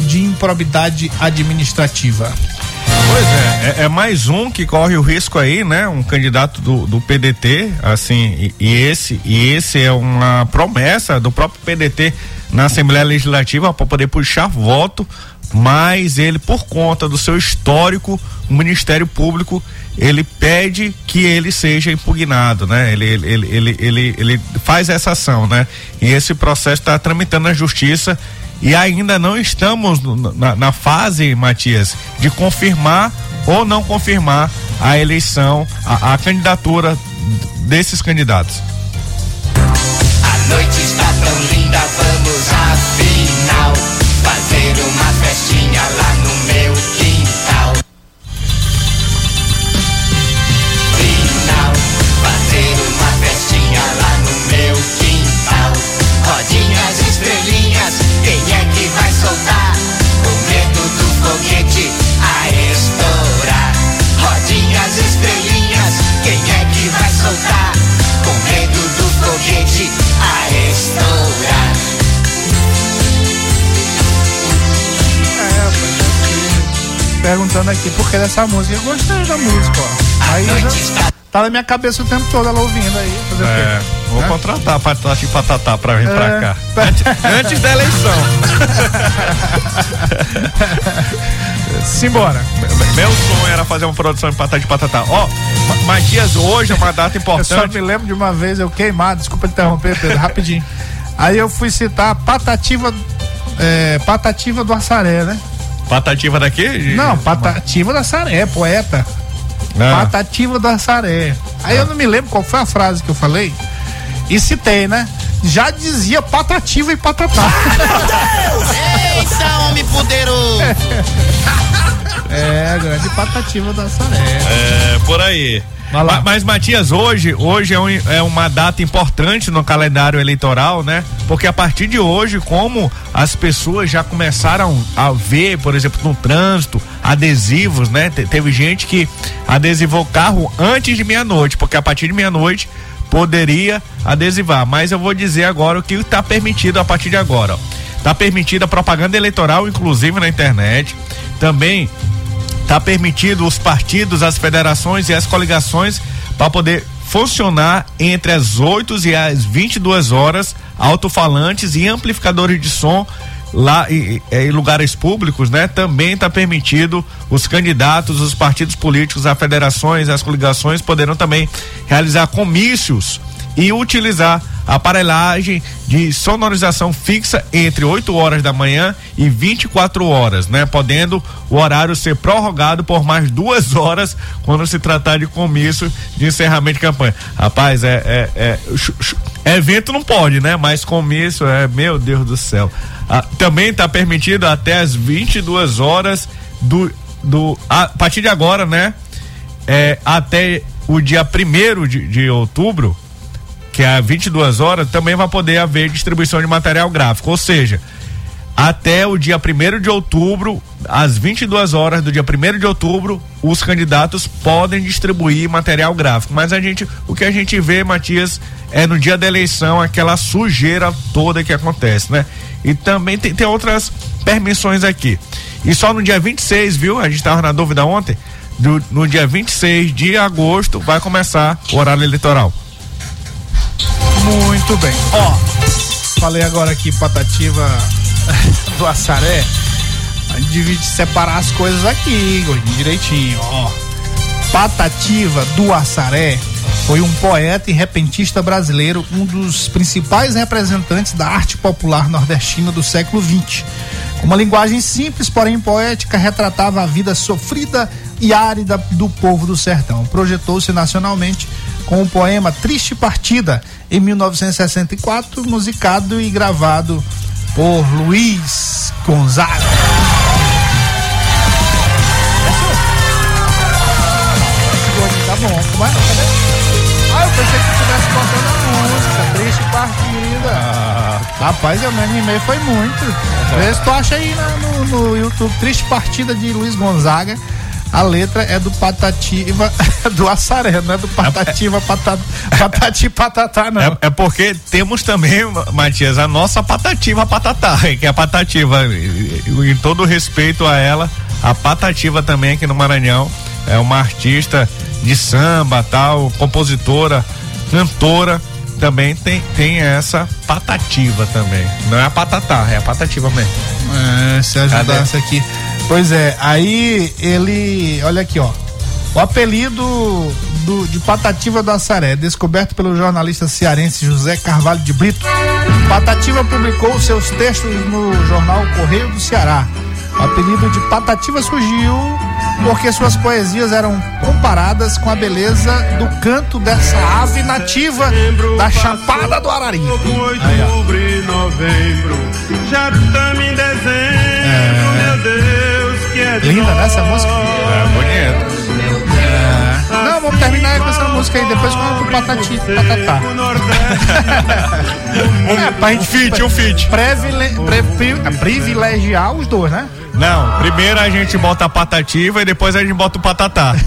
de improbidade administrativa. Pois é, é, é mais um que corre o risco aí, né? Um candidato do, do PDT, assim, e, e esse e esse é uma promessa do próprio PDT na Assembleia Legislativa para poder puxar voto, mas ele, por conta do seu histórico, o Ministério Público ele pede que ele seja impugnado, né? Ele, ele, ele, ele, ele, faz essa ação, né? E esse processo está tramitando na justiça e ainda não estamos na, na fase, Matias, de confirmar ou não confirmar a eleição, a, a candidatura desses candidatos. A noite está tão linda, Perguntando aqui por que dessa música. Eu gostei da música, ó. Aí já tá na minha cabeça o tempo todo ela ouvindo aí. Fazer É, vou Né? contratar Patati e Patatá pra vir É. pra cá. Antes, antes da eleição. Simbora. Meu sonho era fazer uma produção de Patati e Patatá. Ó, Ma- Matias, hoje é uma data Eu só importante. me lembro de uma vez eu queimado, desculpa interromper, Pedro, rapidinho. Aí eu fui citar Patativa, é, Patativa do Assaré, né? Patativa daqui? Não, Patativa do Assaré, poeta. Ah. Patativa do Assaré. Aí eu não me lembro qual foi a frase que eu falei. E citei, né? Já dizia Patativa e Patatá. Eita, homem poderoso! É, a grande Patativa do Assaré. É, por aí. Ma- Mas, Matias, hoje, hoje é, um- é uma data importante no calendário eleitoral, né? Porque a partir de hoje, como as pessoas já começaram a ver, por exemplo, no trânsito, adesivos, né? Te- teve gente que adesivou carro antes de meia-noite, porque a partir de meia-noite poderia adesivar. Mas eu vou dizer agora o que está permitido a partir de agora. Ó. Tá permitida propaganda eleitoral, inclusive na internet. Também Tá permitido os partidos, as federações e as coligações para poder funcionar entre as 8 e as 22 horas, alto-falantes e amplificadores de som lá em, em lugares públicos, né? Também está permitido os candidatos, os partidos políticos, as federações, as coligações poderão também realizar comícios e utilizar a aparelhagem de sonorização fixa entre 8 horas da manhã e 24 horas, né? Podendo o horário ser prorrogado por mais duas horas quando se tratar de comício de encerramento de campanha. Rapaz, é, é, é- evento não pode, né? Mas comício é, meu Deus do céu. Ah, também está permitido até as 22 horas do, do a partir de agora, né? É, até o dia primeiro de, de outubro, que é 22 horas, também vai poder haver distribuição de material gráfico. Ou seja, até o dia 1 de outubro, às 22 horas do dia 1 de outubro, os candidatos podem distribuir material gráfico. Mas a gente, o que a gente vê, Matias, é no dia da eleição aquela sujeira toda que acontece, né? E também tem, tem outras permissões aqui. E só no dia 26, viu? A gente estava na dúvida ontem. do- no dia 26 de agosto vai começar o horário eleitoral. Muito bem. Ó, falei agora aqui Patativa do Assaré. A gente divide, separar as coisas aqui, direitinho, ó. Patativa do Assaré foi um poeta e repentista brasileiro, um dos principais representantes da arte popular nordestina do século XX. Uma linguagem simples, porém poética, retratava a vida sofrida e árida do povo do sertão. Projetou-se nacionalmente com o poema Triste Partida, em 1964, musicado e gravado por Luiz Gonzaga. Tá bom, como é? Cadê? Ah, eu pensei que tivesse contando a música, triste partida. Rapaz, eu me animei, foi muito. Vê se tu acha aí na- no, no YouTube, triste partida de Luiz Gonzaga. A letra é do Patativa do Assaré, não é do Patativa Patata, Patati Patatá, não. É, é porque temos também, Matias, a nossa patativa patatá, que é a patativa. Em todo respeito a ela, a patativa também aqui no Maranhão é uma artista de samba, tal, compositora, cantora. Também tem, tem essa patativa também. Não é a patatá, é a patativa mesmo. É, se ajudasse aqui. Pois é, aí ele. Olha aqui, ó. O apelido do- de Patativa do Assaré, descoberto pelo jornalista cearense José Carvalho de Brito. Patativa publicou seus textos no jornal Correio do Ceará. O apelido de Patativa surgiu porque suas poesias eram comparadas com a beleza do canto dessa ave nativa da Chapada do Arari. Aí, ó. Outubro e novembro, já estamos em dezembro, meu Deus, é Linda, né, essa música? É, bonito. Não, vamos terminar com essa música aí, depois vamos pro Patati, Patatá. é, pra gente feat, um feat. Previle, pre- pri- privilegiar os dois, né? Não, primeiro a gente bota a patativa e depois a gente bota o patatá.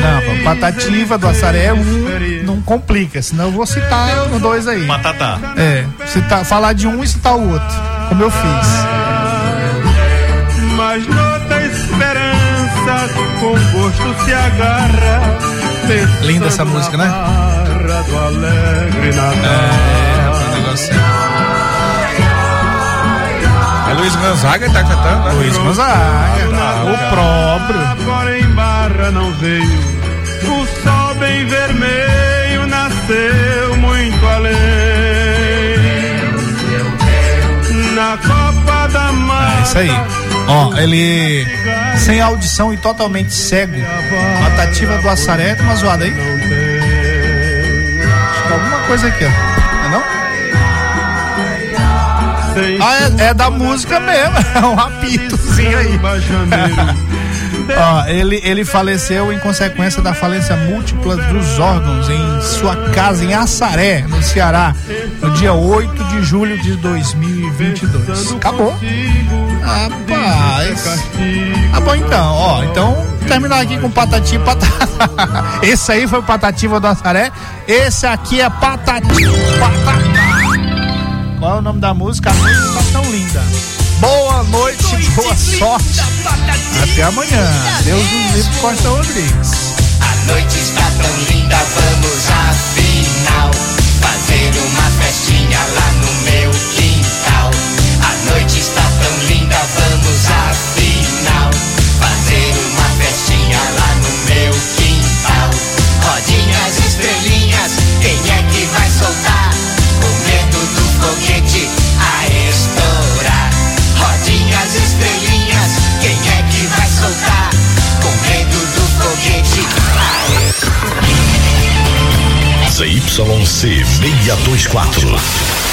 Não, Patativa do Assaré um não complica, senão eu vou citar os dois aí. Patatá. É, citar, falar de um e citar o outro, como eu fiz. Com gosto se agarra. Linda essa música, né? Alegre Natal. É, rapaz, negócio Luiz Gonzaga tá cantando, né? Luiz Gonzaga, o próprio. Agora em barra não veio. O sol bem vermelho nasceu muito além. Na Copa da Mata. É isso aí. Ó, ele sem audição e totalmente cego. Patativa do Assaré, tem uma zoada aí. Acho que alguma coisa aqui, ó. Não é não? Ah, é, é da música mesmo, é um apitozinho aí. Ó, ele, ele faleceu em consequência da falência múltipla dos órgãos em sua casa em Assaré, no Ceará, no dia 8 de julho de 2022. Acabou. Rapaz. Tá bom então, ó. Então, terminar aqui com Patati e Patata. Esse aí foi o Patativa do Assaré. Esse aqui é Patati Patata. Qual é o nome da música? A música tá tão linda. Boa sorte. Até amanhã. Deus nos livre Costa Rodrigues. A noite está tão linda, vamos YC624